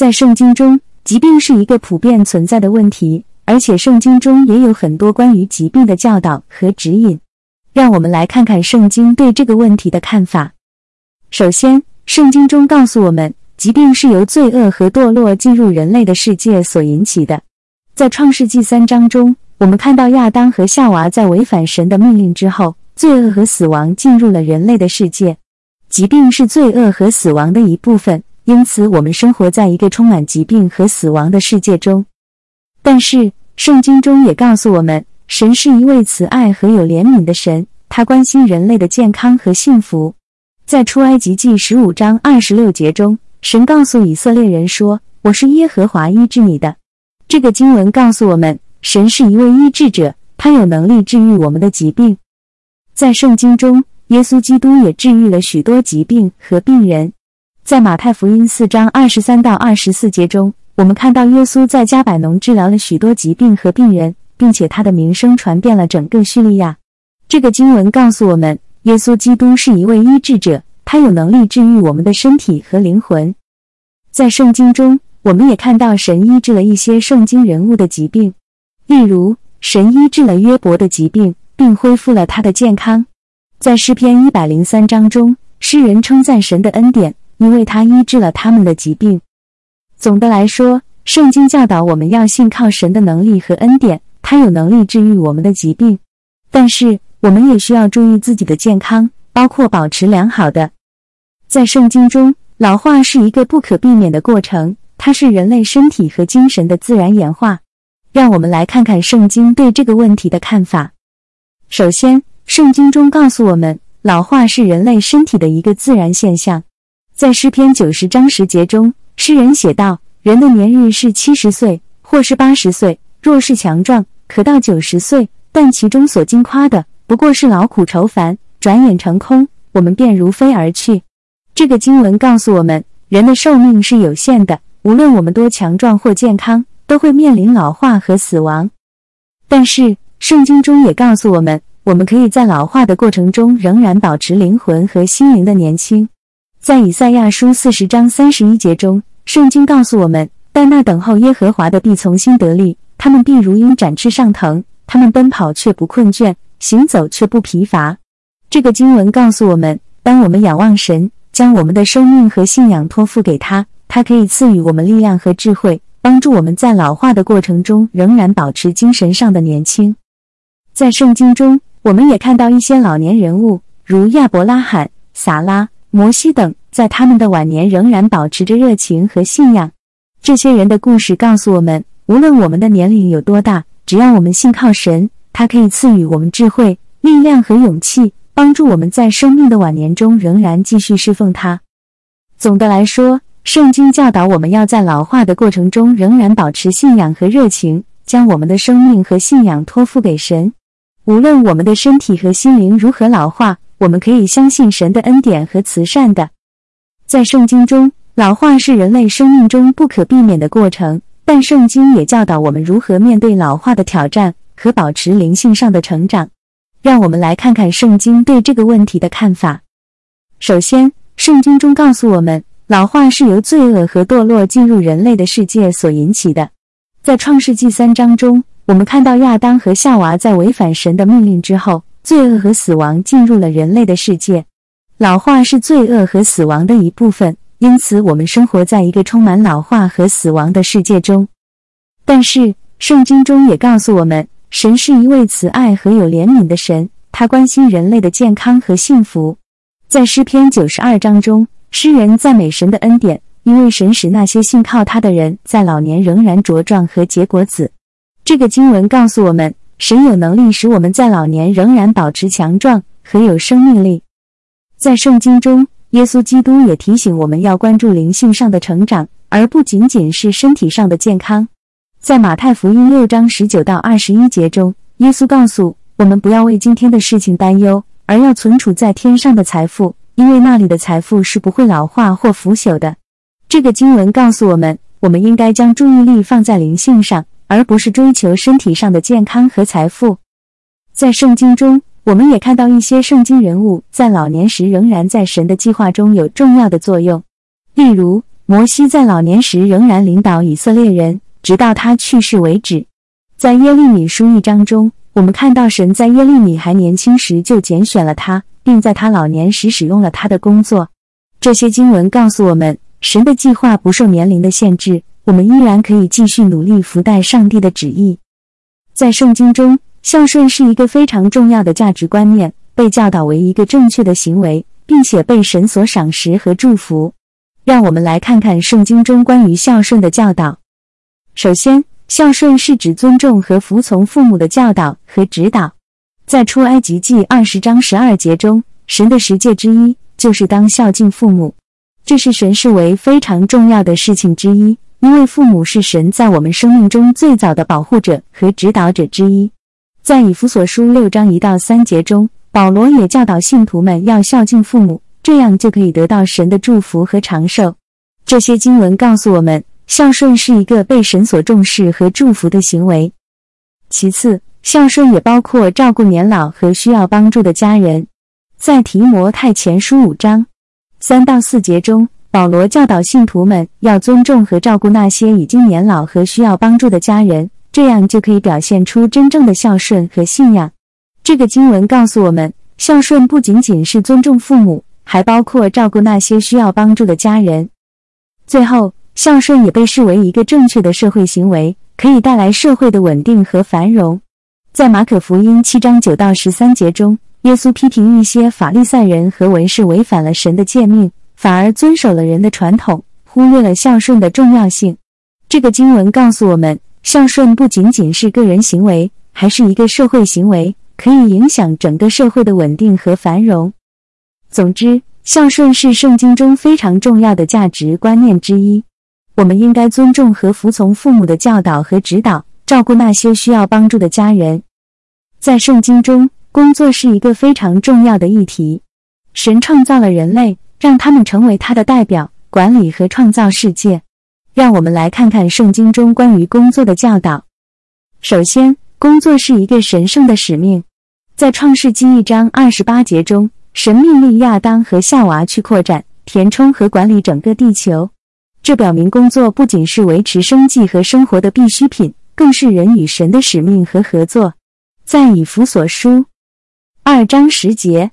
在圣经中，疾病是一个普遍存在的问题，而且圣经中也有很多关于疾病的教导和指引。让我们来看看圣经对这个问题的看法。首先，圣经中告诉我们，疾病是由罪恶和堕落进入人类的世界所引起的。在创世纪三章中，我们看到亚当和夏娃在违反神的命令之后，罪恶和死亡进入了人类的世界。疾病是罪恶和死亡的一部分，因此我们生活在一个充满疾病和死亡的世界中。但是，圣经中也告诉我们，神是一位慈爱和有怜悯的神，他关心人类的健康和幸福。在出埃及记十五章二十六节中，神告诉以色列人说：“我是耶和华医治你的。”这个经文告诉我们，神是一位医治者，他有能力治愈我们的疾病。在圣经中。耶稣基督也治愈了许多疾病和病人。在马太福音四章二十三到二十四节中，我们看到耶稣在加百农治疗了许多疾病和病人，并且他的名声传遍了整个叙利亚。这个经文告诉我们，耶稣基督是一位医治者，他有能力治愈我们的身体和灵魂。在圣经中，我们也看到神医治了一些圣经人物的疾病，例如神医治了约伯的疾病，并恢复了他的健康。在诗篇一百零三章中，诗人称赞神的恩典，因为他医治了他们的疾病。总的来说，圣经教导我们要信靠神的能力和恩典，他有能力治愈我们的疾病。但是，我们也需要注意自己的健康，包括保持良好的。在圣经中，老化是一个不可避免的过程，它是人类身体和精神的自然演化。让我们来看看圣经对这个问题的看法。首先，圣经中告诉我们，老化是人类身体的一个自然现象。在诗篇九十章十节中，诗人写道：“人的年日是七十岁，或是八十岁；若是强壮，可到九十岁。但其中所经夸的，不过是劳苦愁烦，转眼成空，我们便如飞而去。”这个经文告诉我们，人的寿命是有限的，无论我们多强壮或健康，都会面临老化和死亡。但是，圣经中也告诉我们。我们可以在老化的过程中仍然保持灵魂和心灵的年轻。在以赛亚书四十章三十一节中，圣经告诉我们：但那等候耶和华的必从心得力，他们必如鹰展翅上腾，他们奔跑却不困倦，行走却不疲乏。这个经文告诉我们，当我们仰望神，将我们的生命和信仰托付给他，他可以赐予我们力量和智慧，帮助我们在老化的过程中仍然保持精神上的年轻。在圣经中。我们也看到一些老年人物，如亚伯拉罕、撒拉、摩西等，在他们的晚年仍然保持着热情和信仰。这些人的故事告诉我们，无论我们的年龄有多大，只要我们信靠神，他可以赐予我们智慧、力量和勇气，帮助我们在生命的晚年中仍然继续侍奉他。总的来说，圣经教导我们要在老化的过程中仍然保持信仰和热情，将我们的生命和信仰托付给神。无论我们的身体和心灵如何老化，我们可以相信神的恩典和慈善的。在圣经中，老化是人类生命中不可避免的过程，但圣经也教导我们如何面对老化的挑战和保持灵性上的成长。让我们来看看圣经对这个问题的看法。首先，圣经中告诉我们，老化是由罪恶和堕落进入人类的世界所引起的。在创世纪三章中。我们看到亚当和夏娃在违反神的命令之后，罪恶和死亡进入了人类的世界。老化是罪恶和死亡的一部分，因此我们生活在一个充满老化和死亡的世界中。但是，圣经中也告诉我们，神是一位慈爱和有怜悯的神，他关心人类的健康和幸福。在诗篇九十二章中，诗人赞美神的恩典，因为神使那些信靠他的人在老年仍然茁壮和结果子。这个经文告诉我们，神有能力使我们在老年仍然保持强壮和有生命力。在圣经中，耶稣基督也提醒我们要关注灵性上的成长，而不仅仅是身体上的健康。在马太福音六章十九到二十一节中，耶稣告诉我们不要为今天的事情担忧，而要存储在天上的财富，因为那里的财富是不会老化或腐朽的。这个经文告诉我们，我们应该将注意力放在灵性上。而不是追求身体上的健康和财富。在圣经中，我们也看到一些圣经人物在老年时仍然在神的计划中有重要的作用。例如，摩西在老年时仍然领导以色列人，直到他去世为止。在耶利米书一章中，我们看到神在耶利米还年轻时就拣选了他，并在他老年时使用了他的工作。这些经文告诉我们，神的计划不受年龄的限制，我们依然可以继续努力服代上帝的旨意。在圣经中，孝顺是一个非常重要的价值观念，被教导为一个正确的行为，并且被神所赏识和祝福。让我们来看看圣经中关于孝顺的教导。首先，孝顺是指尊重和服从父母的教导和指导。在出埃及记二十章十二节中，神的十诫之一就是当孝敬父母，这是神视为非常重要的事情之一，因为父母是神在我们生命中最早的保护者和指导者之一。在以弗所书六章一到三节中，保罗也教导信徒们要孝敬父母。这样就可以得到神的祝福和长寿。这些经文告诉我们，孝顺是一个被神所重视和祝福的行为。其次，孝顺也包括照顾年老和需要帮助的家人。在提摩太前书五章三到四节中，保罗教导信徒们要尊重和照顾那些已经年老和需要帮助的家人，这样就可以表现出真正的孝顺和信仰。这个经文告诉我们，孝顺不仅仅是尊重父母。还包括照顾那些需要帮助的家人。最后，孝顺也被视为一个正确的社会行为，可以带来社会的稳定和繁荣。在马可福音七章九到十三节中，耶稣批评一些法利赛人和文士违反了神的诫命，反而遵守了人的传统，忽略了孝顺的重要性。这个经文告诉我们，孝顺不仅仅是个人行为，还是一个社会行为，可以影响整个社会的稳定和繁荣。总之，孝顺是圣经中非常重要的价值观念之一。我们应该尊重和服从父母的教导和指导，照顾那些需要帮助的家人。在圣经中，工作是一个非常重要的议题。神创造了人类，让他们成为他的代表，管理和创造世界。让我们来看看圣经中关于工作的教导。首先，工作是一个神圣的使命。在创世纪一章二十八节中。神命令亚当和夏娃去扩展、填充和管理整个地球。这表明工作不仅是维持生计和生活的必需品，更是人与神的使命和合作。在以弗所书二章十节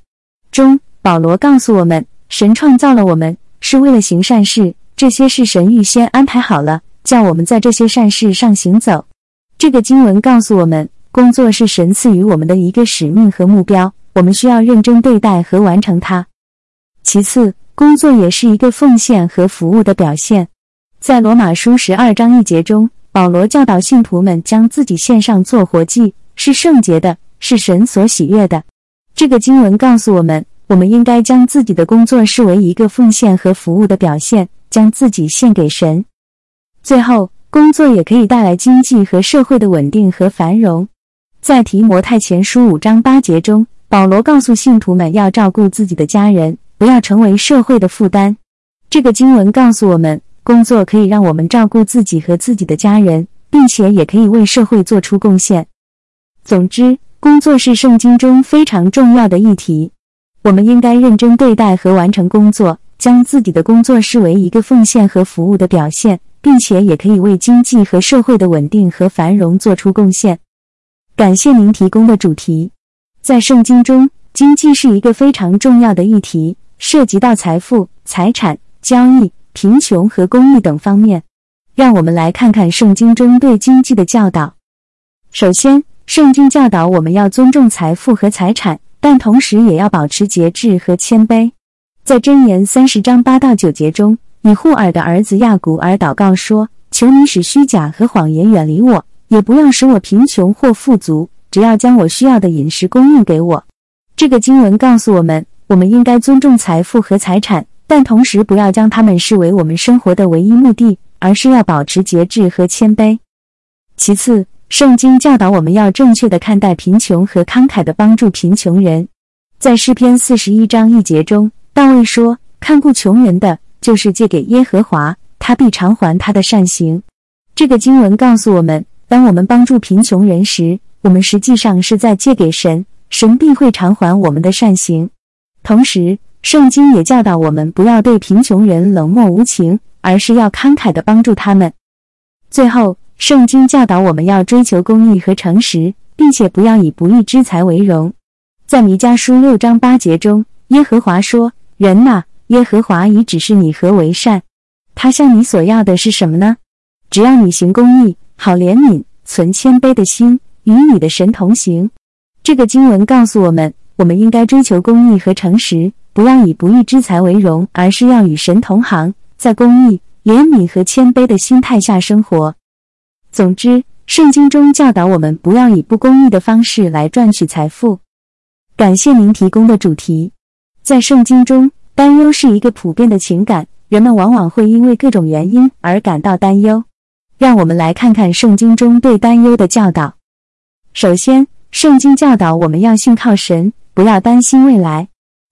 中，保罗告诉我们，神创造了我们是为了行善事，这些是神预先安排好了，叫我们在这些善事上行走。这个经文告诉我们，工作是神赐予我们的一个使命和目标。我们需要认真对待和完成它。其次，工作也是一个奉献和服务的表现。在罗马书十二章一节中，保罗教导信徒们将自己献上做活祭，是圣洁的，是神所喜悦的。这个经文告诉我们，我们应该将自己的工作视为一个奉献和服务的表现，将自己献给神。最后，工作也可以带来经济和社会的稳定和繁荣。在提摩太前书五章八节中。保罗告诉信徒们要照顾自己的家人，不要成为社会的负担。这个经文告诉我们，工作可以让我们照顾自己和自己的家人，并且也可以为社会做出贡献。总之，工作是圣经中非常重要的议题。我们应该认真对待和完成工作，将自己的工作视为一个奉献和服务的表现，并且也可以为经济和社会的稳定和繁荣做出贡献。感谢您提供的主题。在圣经中，经济是一个非常重要的议题，涉及到财富、财产、交易、贫穷和公益等方面。让我们来看看圣经中对经济的教导。首先，圣经教导我们要尊重财富和财产，但同时也要保持节制和谦卑。在箴言三十章八到九节中，以护尔的儿子亚古尔祷告说：“求你使虚假和谎言远离我，也不要使我贫穷或富足。”只要将我需要的饮食供应给我。这个经文告诉我们，我们应该尊重财富和财产，但同时不要将它们视为我们生活的唯一目的，而是要保持节制和谦卑。其次，圣经教导我们要正确的看待贫穷和慷慨的帮助贫穷人。在诗篇四十一章一节中，大卫说：“看顾穷人的，就是借给耶和华，他必偿还他的善行。”这个经文告诉我们，当我们帮助贫穷人时，我们实际上是在借给神，神必会偿还我们的善行。同时，圣经也教导我们不要对贫穷人冷漠无情，而是要慷慨的帮助他们。最后，圣经教导我们要追求公义和诚实，并且不要以不义之财为荣。在弥迦书六章八节中，耶和华说：“人呐，耶和华已指示你何为善。他向你所要的是什么呢？只要你行公义，好怜悯，存谦卑的心，与你的神同行。”这个经文告诉我们，我们应该追求公义和诚实，不要以不义之财为荣，而是要与神同行，在公义。怜悯和谦卑的心态下生活。总之，圣经中教导我们不要以不公义的方式来赚取财富。感谢您提供的主题。在圣经中，担忧是一个普遍的情感，人们往往会因为各种原因而感到担忧。让我们来看看圣经中对担忧的教导。首先，圣经教导我们要信靠神，不要担心未来。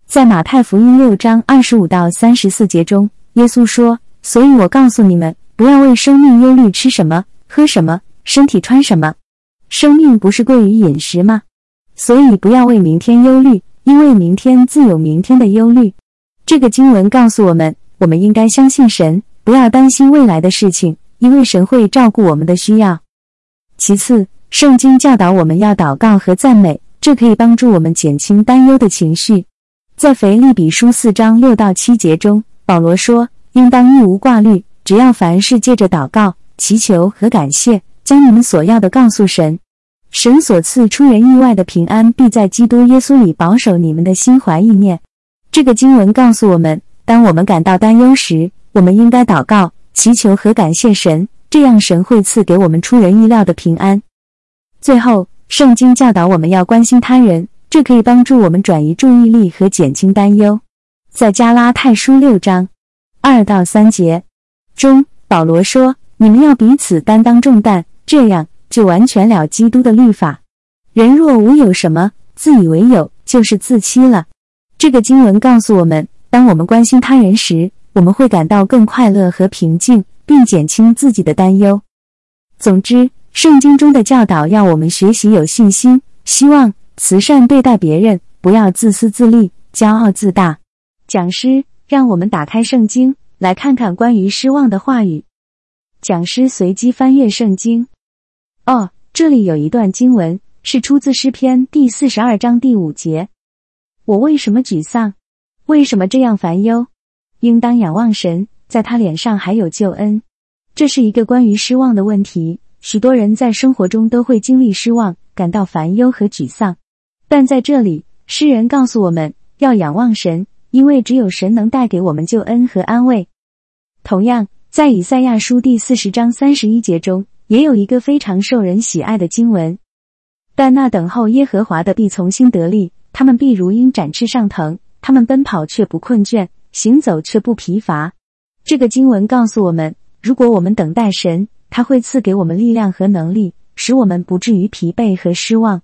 在马太福音六章二十五到三十四节中，耶稣说。所以我告诉你们，不要为生命忧虑，吃什么，喝什么，身体穿什么。生命不是贵于饮食吗？所以不要为明天忧虑，因为明天自有明天的忧虑。这个经文告诉我们，我们应该相信神，不要担心未来的事情，因为神会照顾我们的需要。其次，圣经教导我们要祷告和赞美，这可以帮助我们减轻担忧的情绪。在腓立比书四章六到七节中，保罗说。应当一无挂虑，只要凡事借着祷告、祈求和感谢，将你们所要的告诉神。神所赐出人意外的平安，必在基督耶稣里保守你们的心怀意念。这个经文告诉我们，当我们感到担忧时，我们应该祷告、祈求和感谢神，这样神会赐给我们出人意料的平安。最后，圣经教导我们要关心他人，这可以帮助我们转移注意力和减轻担忧。在加拉太书六章。二到三节中，保罗说：“你们要彼此担当重担，这样就完全了基督的律法。人若无有什么，自以为有，就是自欺了。”这个经文告诉我们，当我们关心他人时，我们会感到更快乐和平静，并减轻自己的担忧。总之，圣经中的教导要我们学习有信心、希望、慈善对待别人，不要自私自利、骄傲自大。讲师。让我们打开圣经，来看看关于失望的话语。讲师随机翻阅圣经。哦，这里有一段经文是出自诗篇第四十二章第五节：“我为什么沮丧？为什么这样烦忧？应当仰望神，在他脸上还有救恩。”这是一个关于失望的问题。许多人在生活中都会经历失望，感到烦忧和沮丧。但在这里，诗人告诉我们要仰望神。因为只有神能带给我们救恩和安慰。同样，在以赛亚书第四十章三十一节中，也有一个非常受人喜爱的经文：“但那等候耶和华的必从心得力，他们必如鹰展翅上腾，他们奔跑却不困倦，行走却不疲乏。”这个经文告诉我们，如果我们等待神，他会赐给我们力量和能力，使我们不至于疲惫和失望。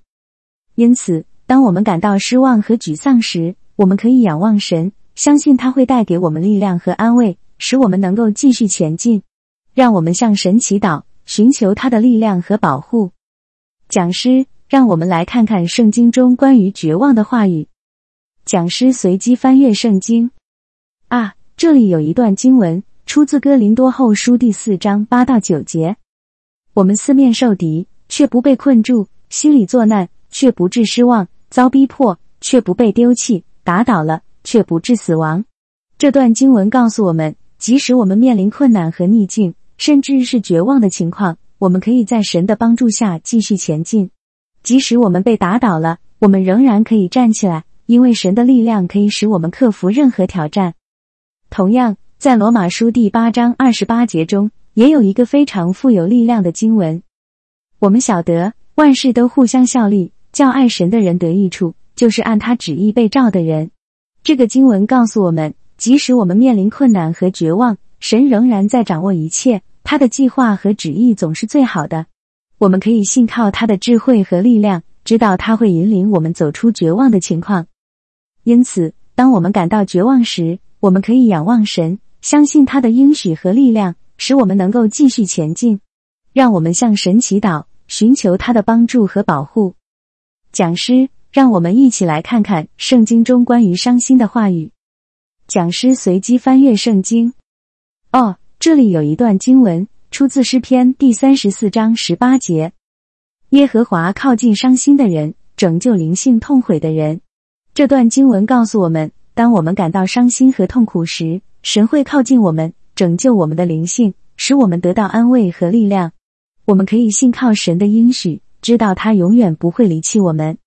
因此，当我们感到失望和沮丧时，我们可以仰望神，相信他会带给我们力量和安慰，使我们能够继续前进。让我们向神祈祷，寻求他的力量和保护。讲师，让我们来看看圣经中关于绝望的话语。讲师随机翻阅圣经。啊，这里有一段经文，出自哥林多后书第四章八到九节。我们四面受敌，却不被困住；心里作难，却不致失望；遭逼迫，却不被丢弃。打倒了，却不致死亡。这段经文告诉我们，即使我们面临困难和逆境，甚至是绝望的情况，我们可以在神的帮助下继续前进。即使我们被打倒了，我们仍然可以站起来，因为神的力量可以使我们克服任何挑战。同样，在罗马书第八章二十八节中，也有一个非常富有力量的经文：我们晓得万事都互相效力，叫爱神的人得益处。就是按他旨意被召的人。这个经文告诉我们，即使我们面临困难和绝望，神仍然在掌握一切。他的计划和旨意总是最好的。我们可以信靠他的智慧和力量，知道他会引领我们走出绝望的情况。因此，当我们感到绝望时，我们可以仰望神，相信他的应许和力量，使我们能够继续前进。让我们向神祈祷，寻求他的帮助和保护。讲师。让我们一起来看看圣经中关于伤心的话语。讲师随机翻阅圣经。哦，这里有一段经文，出自诗篇第三十四章十八节：“耶和华靠近伤心的人，拯救灵性痛悔的人。”这段经文告诉我们，当我们感到伤心和痛苦时，神会靠近我们，拯救我们的灵性，使我们得到安慰和力量。我们可以信靠神的应许，知道他永远不会离弃我们。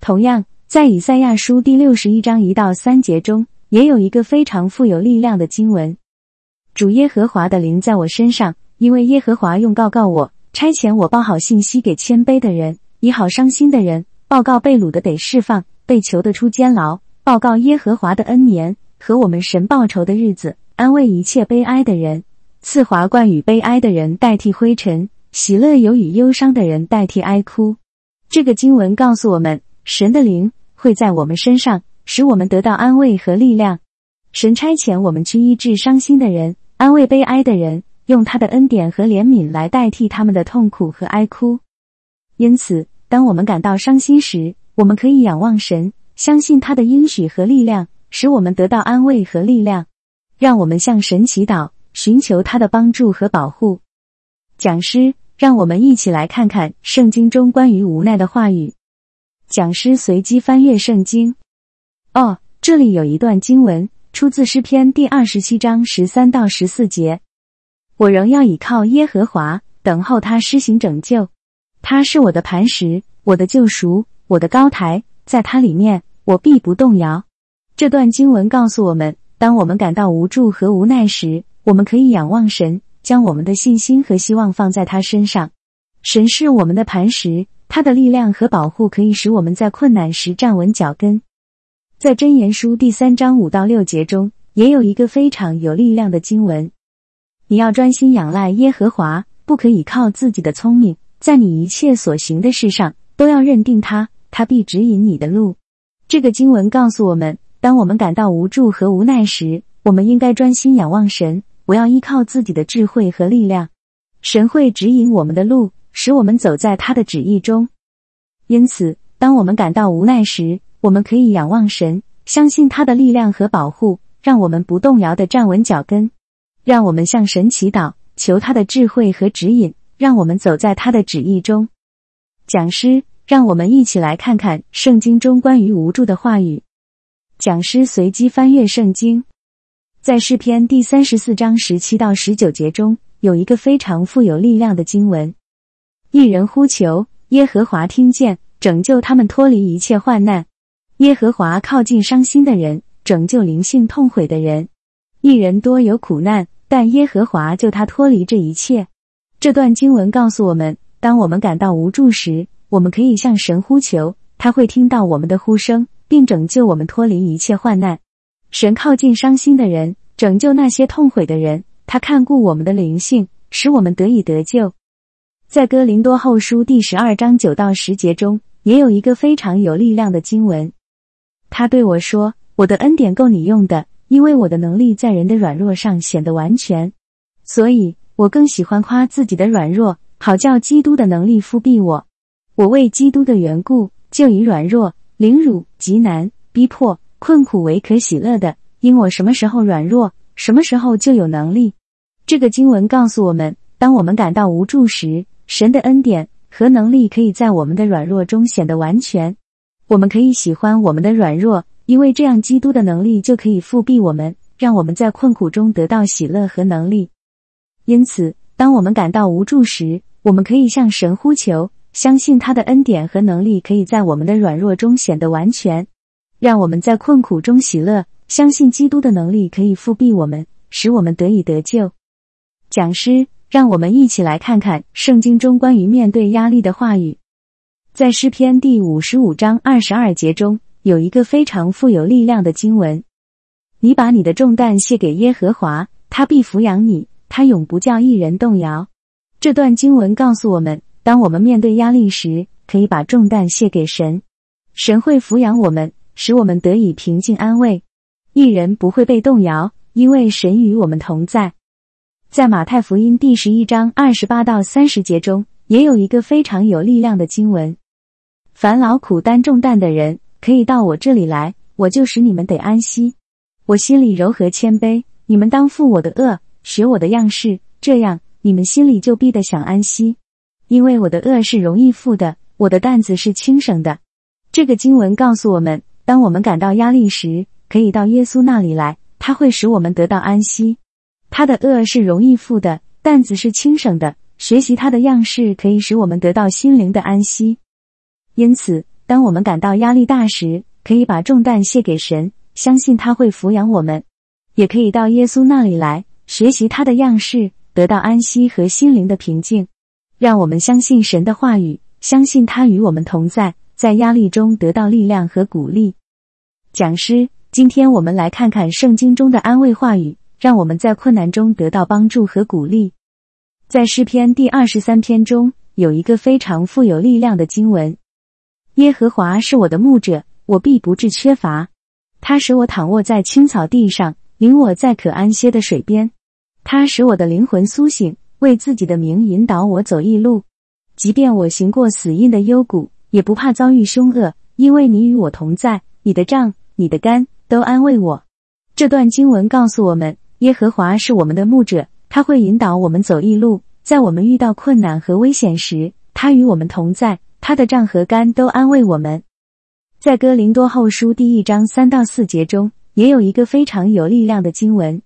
同样，在以赛亚书第六十一章一到三节中，也有一个非常富有力量的经文：“主耶和华的灵在我身上，因为耶和华用告告我，差遣我报好信息给谦卑的人，医好伤心的人，报告被掳的得释放，被囚的出监牢，报告耶和华的恩年和我们神报仇的日子，安慰一切悲哀的人，赐华冠与悲哀的人代替灰尘，喜乐有与忧伤的人代替哀哭。”这个经文告诉我们。神的灵会在我们身上，使我们得到安慰和力量。神差遣我们去医治伤心的人，安慰悲哀的人，用他的恩典和怜悯来代替他们的痛苦和哀哭。因此，当我们感到伤心时，我们可以仰望神，相信他的应许和力量，使我们得到安慰和力量。让我们向神祈祷，寻求他的帮助和保护。讲师，让我们一起来看看圣经中关于无奈的话语。讲师随机翻阅圣经。哦，这里有一段经文，出自诗篇第二十七章十三到十四节。我仍要倚靠耶和华，等候他施行拯救。他是我的磐石，我的救赎，我的高台，在他里面我必不动摇。这段经文告诉我们，当我们感到无助和无奈时，我们可以仰望神，将我们的信心和希望放在他身上。神是我们的磐石。他的力量和保护可以使我们在困难时站稳脚跟。在箴言书第三章五到六节中，也有一个非常有力量的经文：你要专心仰赖耶和华，不可以靠自己的聪明，在你一切所行的事上都要认定他，他必指引你的路。这个经文告诉我们，当我们感到无助和无奈时，我们应该专心仰望神，不要依靠自己的智慧和力量。神会指引我们的路。使我们走在他的旨意中。因此，当我们感到无奈时，我们可以仰望神，相信他的力量和保护，让我们不动摇的站稳脚跟。让我们向神祈祷，求他的智慧和指引，让我们走在他的旨意中。讲师，让我们一起来看看圣经中关于无助的话语。讲师随机翻阅圣经，在诗篇第三十四章十七到十九节中，有一个非常富有力量的经文。一人呼求耶和华，听见拯救他们脱离一切患难。耶和华靠近伤心的人，拯救灵性痛悔的人。一人多有苦难，但耶和华救他脱离这一切。这段经文告诉我们，当我们感到无助时，我们可以向神呼求，他会听到我们的呼声，并拯救我们脱离一切患难。神靠近伤心的人，拯救那些痛悔的人。他看顾我们的灵性，使我们得以得救。在哥林多后书第十二章九到十节中，也有一个非常有力量的经文。他对我说：“我的恩典够你用的，因为我的能力在人的软弱上显得完全。所以我更喜欢夸自己的软弱，好叫基督的能力复庇我。我为基督的缘故，就以软弱、凌辱、极难、逼迫、困苦为可喜乐的，因我什么时候软弱，什么时候就有能力。”这个经文告诉我们，当我们感到无助时，神的恩典和能力可以在我们的软弱中显得完全。我们可以喜欢我们的软弱，因为这样基督的能力就可以复辟我们，让我们在困苦中得到喜乐和能力。因此，当我们感到无助时，我们可以向神呼求，相信他的恩典和能力可以在我们的软弱中显得完全，让我们在困苦中喜乐，相信基督的能力可以复辟我们，使我们得以得救。讲师。让我们一起来看看圣经中关于面对压力的话语。在诗篇第五十五章二十二节中，有一个非常富有力量的经文：“你把你的重担卸给耶和华，他必抚养你，他永不叫一人动摇。”这段经文告诉我们，当我们面对压力时，可以把重担卸给神，神会抚养我们，使我们得以平静安慰。一人不会被动摇，因为神与我们同在。在马太福音第十一章二十八到三十节中，也有一个非常有力量的经文：烦劳苦担重担的人，可以到我这里来，我就使你们得安息。我心里柔和谦卑，你们当负我的恶，学我的样式，这样你们心里就必得享安息。因为我的恶是容易负的，我的担子是轻省的。这个经文告诉我们，当我们感到压力时，可以到耶稣那里来，他会使我们得到安息。他的恶是容易负的，担子是轻省的。学习他的样式，可以使我们得到心灵的安息。因此，当我们感到压力大时，可以把重担卸给神，相信他会抚养我们；也可以到耶稣那里来，学习他的样式，得到安息和心灵的平静。让我们相信神的话语，相信他与我们同在，在压力中得到力量和鼓励。讲师，今天我们来看看圣经中的安慰话语，让我们在困难中得到帮助和鼓励。在诗篇第二十三篇中，有一个非常富有力量的经文：“耶和华是我的牧者，我必不致缺乏。他使我躺卧在青草地上，领我在可安歇的水边。他使我的灵魂苏醒，为自己的名引导我走义路。即便我行过死荫的幽谷，也不怕遭遇凶恶，因为你与我同在。你的杖、你的竿都安慰我。”这段经文告诉我们，耶和华是我们的牧者。他会引导我们走义路，在我们遇到困难和危险时，他与我们同在。他的杖和竿都安慰我们。在哥林多后书第一章三到四节中，也有一个非常有力量的经文：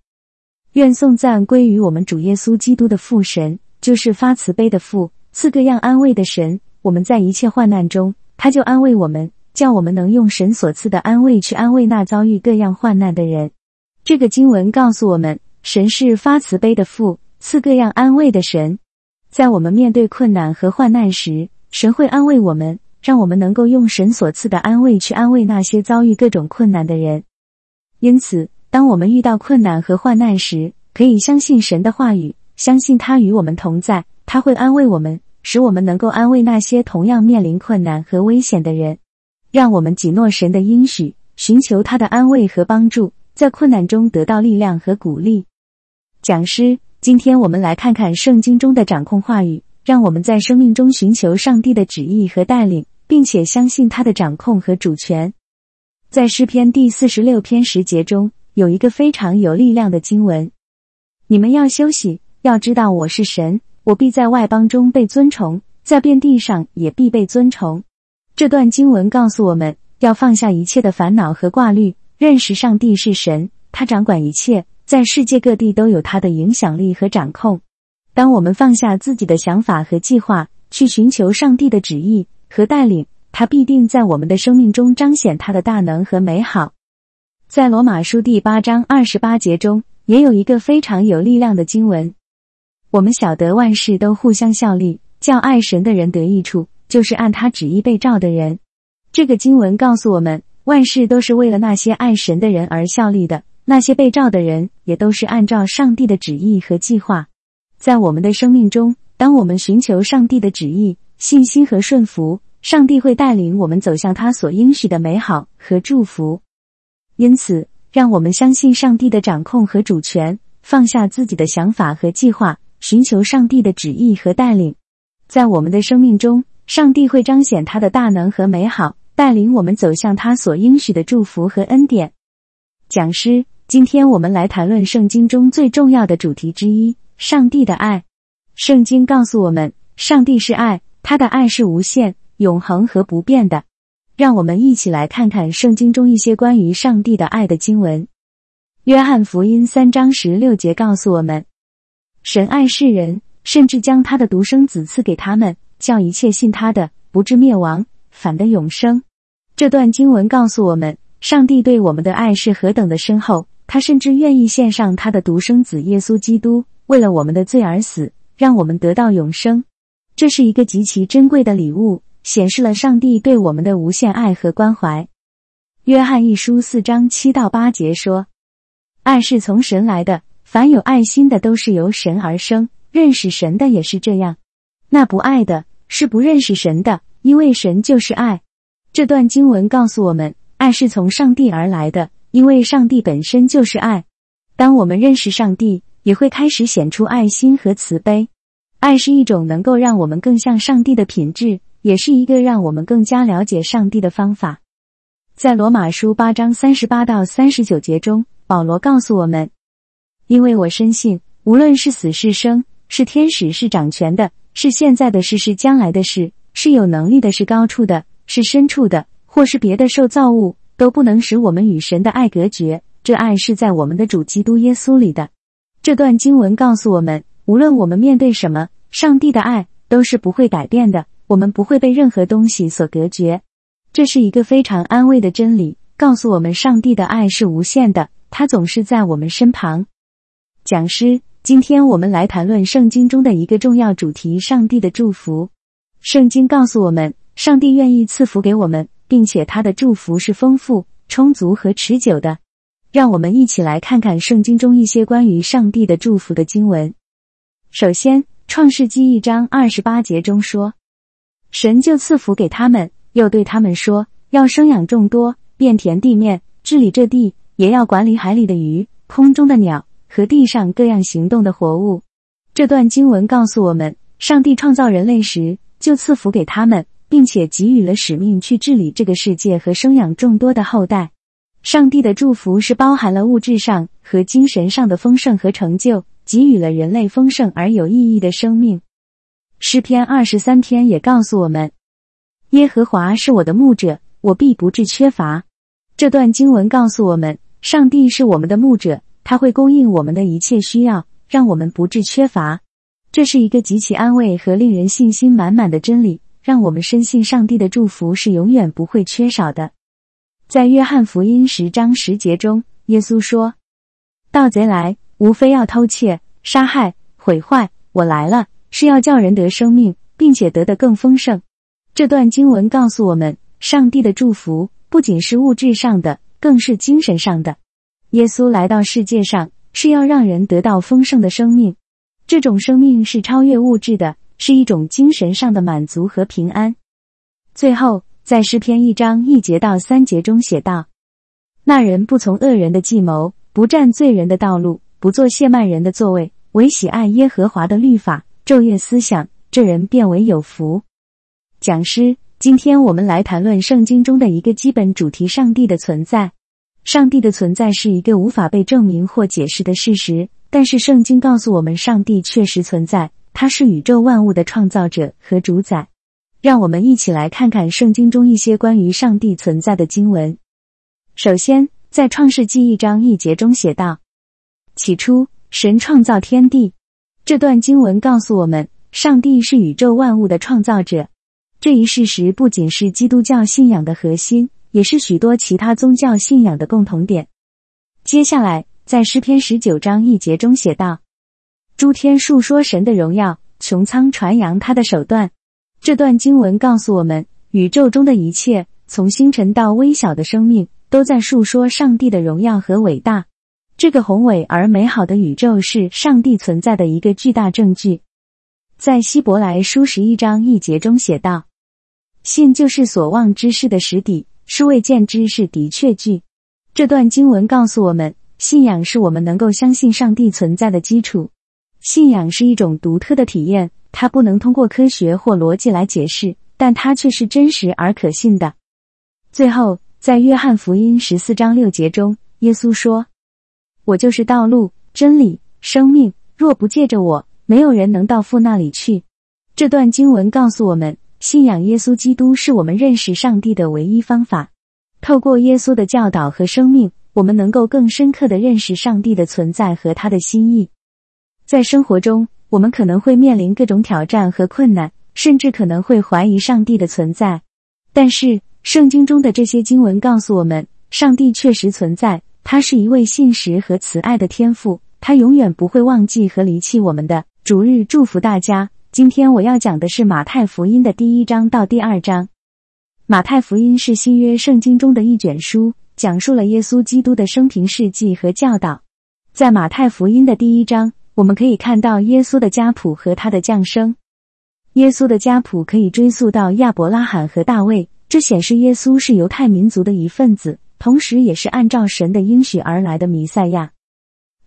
愿颂赞归于我们主耶稣基督的父神，就是发慈悲的父，赐各样安慰的神。我们在一切患难中，他就安慰我们，叫我们能用神所赐的安慰去安慰那遭遇各样患难的人。这个经文告诉我们。神是发慈悲的父，赐各样安慰的神。在我们面对困难和患难时，神会安慰我们，让我们能够用神所赐的安慰去安慰那些遭遇各种困难的人。因此，当我们遇到困难和患难时，可以相信神的话语，相信他与我们同在，他会安慰我们，使我们能够安慰那些同样面临困难和危险的人。让我们谨诺神的应许，寻求他的安慰和帮助，在困难中得到力量和鼓励。讲师，今天我们来看看圣经中的掌控话语，让我们在生命中寻求上帝的旨意和带领，并且相信他的掌控和主权。在诗篇第四十六篇十节中，有一个非常有力量的经文：“你们要休息，要知道我是神，我必在外邦中被尊崇，在遍地上也必被尊崇。”这段经文告诉我们要放下一切的烦恼和挂虑，认识上帝是神，他掌管一切。在世界各地都有他的影响力和掌控。当我们放下自己的想法和计划，去寻求上帝的旨意和带领，他必定在我们的生命中彰显他的大能和美好。在罗马书第八章二十八节中，也有一个非常有力量的经文：我们晓得万事都互相效力，叫爱神的人得益处，就是按他旨意被召的人。这个经文告诉我们，万事都是为了那些爱神的人而效力的。那些被召的人也都是按照上帝的旨意和计划，在我们的生命中，当我们寻求上帝的旨意、信心和顺服，上帝会带领我们走向他所应许的美好和祝福。因此，让我们相信上帝的掌控和主权，放下自己的想法和计划，寻求上帝的旨意和带领。在我们的生命中，上帝会彰显他的大能和美好，带领我们走向他所应许的祝福和恩典。讲师。今天我们来谈论圣经中最重要的主题之一——上帝的爱。圣经告诉我们，上帝是爱，他的爱是无限、永恒和不变的。让我们一起来看看圣经中一些关于上帝的爱的经文。约翰福音三章十六节告诉我们：“神爱世人，甚至将他的独生子赐给他们，叫一切信他的不至灭亡，反得永生。”这段经文告诉我们，上帝对我们的爱是何等的深厚。他甚至愿意献上他的独生子耶稣基督，为了我们的罪而死，让我们得到永生。这是一个极其珍贵的礼物，显示了上帝对我们的无限爱和关怀。约翰一书四章七到八节说：“爱是从神来的，凡有爱心的都是由神而生，认识神的也是这样。那不爱的，是不认识神的，因为神就是爱。”这段经文告诉我们，爱是从上帝而来的。因为上帝本身就是爱，当我们认识上帝，也会开始显出爱心和慈悲。爱是一种能够让我们更像上帝的品质，也是一个让我们更加了解上帝的方法。在罗马书八章三十八到三十九节中，保罗告诉我们：“因为我深信，无论是死是生，是天使是掌权的，是现在的事是将来的事，是有能力的是高处的，是深处的，或是别的受造物，都不能使我们与神的爱隔绝。这爱是在我们的主基督耶稣里的。这段经文告诉我们，无论我们面对什么，上帝的爱都是不会改变的。我们不会被任何东西所隔绝。这是一个非常安慰的真理，告诉我们上帝的爱是无限的，他总是在我们身旁。讲师，今天我们来谈论圣经中的一个重要主题——上帝的祝福。圣经告诉我们，上帝愿意赐福给我们，并且他的祝福是丰富、充足和持久的。让我们一起来看看圣经中一些关于上帝的祝福的经文。首先，《创世纪》一章二十八节中说：“神就赐福给他们，又对他们说，要生养众多，遍填地面，治理这地，也要管理海里的鱼、空中的鸟和地上各样行动的活物。”这段经文告诉我们，上帝创造人类时就赐福给他们，并且给予了使命去治理这个世界和生养众多的后代。上帝的祝福是包含了物质上和精神上的丰盛和成就，给予了人类丰盛而有意义的生命。诗篇二十三篇也告诉我们：“耶和华是我的牧者，我必不致缺乏。”这段经文告诉我们，上帝是我们的牧者，他会供应我们的一切需要，让我们不致缺乏。这是一个极其安慰和令人信心满满的真理，让我们深信上帝的祝福是永远不会缺少的。在约翰福音十章十节中，耶稣说：“盗贼来，无非要偷窃、杀害、毁坏。我来了，是要叫人得生命，并且得的更丰盛。”这段经文告诉我们，上帝的祝福不仅是物质上的，更是精神上的。耶稣来到世界上，是要让人得到丰盛的生命。这种生命是超越物质的，是一种精神上的满足和平安。最后。在诗篇一章一节到三节中写道：“那人不从恶人的计谋，不占罪人的道路，不做亵慢人的座位，唯喜爱耶和华的律法，昼夜思想，这人变为有福。”讲师，今天我们来谈论圣经中的一个基本主题：上帝的存在。上帝的存在是一个无法被证明或解释的事实，但是圣经告诉我们，上帝确实存在，他是宇宙万物的创造者和主宰。让我们一起来看看圣经中一些关于上帝存在的经文。首先，在创世纪一章一节中写道：“起初，神创造天地。”这段经文告诉我们，上帝是宇宙万物的创造者。这一事实不仅是基督教信仰的核心，也是许多其他宗教信仰的共同点。接下来，在诗篇十九章一节中写道：“诸天述说神的荣耀，穹苍传扬他的手段。”这段经文告诉我们，宇宙中的一切，从星辰到微小的生命，都在述说上帝的荣耀和伟大。这个宏伟而美好的宇宙是上帝存在的一个巨大证据。在希伯来书十一章一节中写道：“信就是所望之事的实底，是未见之事的确据。”这段经文告诉我们，信仰是我们能够相信上帝存在的基础。信仰是一种独特的体验。它不能通过科学或逻辑来解释，但它却是真实而可信的。最后，在约翰福音十四章六节中，耶稣说：“我就是道路、真理、生命，若不借着我，没有人能到父那里去。”这段经文告诉我们，信仰耶稣基督是我们认识上帝的唯一方法。透过耶稣的教导和生命，我们能够更深刻的认识上帝的存在和他的心意。在生活中，我们可能会面临各种挑战和困难，甚至可能会怀疑上帝的存在。但是，圣经中的这些经文告诉我们，上帝确实存在，他是一位信实和慈爱的天父，他永远不会忘记和离弃我们的。主日祝福大家。今天我要讲的是马太福音的第一章到第二章。马太福音是新约圣经中的一卷书，讲述了耶稣基督的生平事迹和教导。在马太福音的第一章。我们可以看到耶稣的家谱和他的降生。耶稣的家谱可以追溯到亚伯拉罕和大卫，这显示耶稣是犹太民族的一份子，同时也是按照神的应许而来的弥赛亚。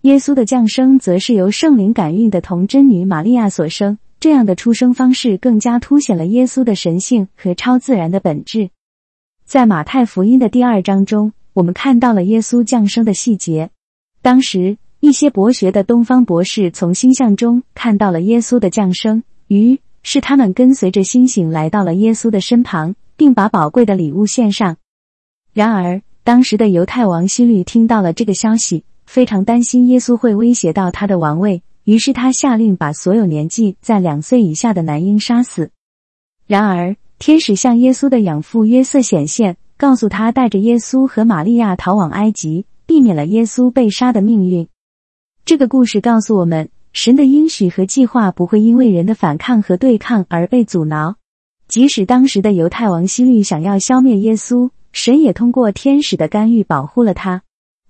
耶稣的降生则是由圣灵感孕的童真女玛利亚所生，这样的出生方式更加凸显了耶稣的神性和超自然的本质。在马太福音的第二章中，我们看到了耶稣降生的细节。当时。一些博学的东方博士从星象中看到了耶稣的降生，于是他们跟随着星星来到了耶稣的身旁，并把宝贵的礼物献上。然而，当时的犹太王希律听到了这个消息，非常担心耶稣会威胁到他的王位，于是他下令把所有年纪在两岁以下的男婴杀死。然而，天使向耶稣的养父约瑟显现，告诉他带着耶稣和玛利亚逃往埃及，避免了耶稣被杀的命运。这个故事告诉我们，神的应许和计划不会因为人的反抗和对抗而被阻挠。即使当时的犹太王希律想要消灭耶稣，神也通过天使的干预保护了他。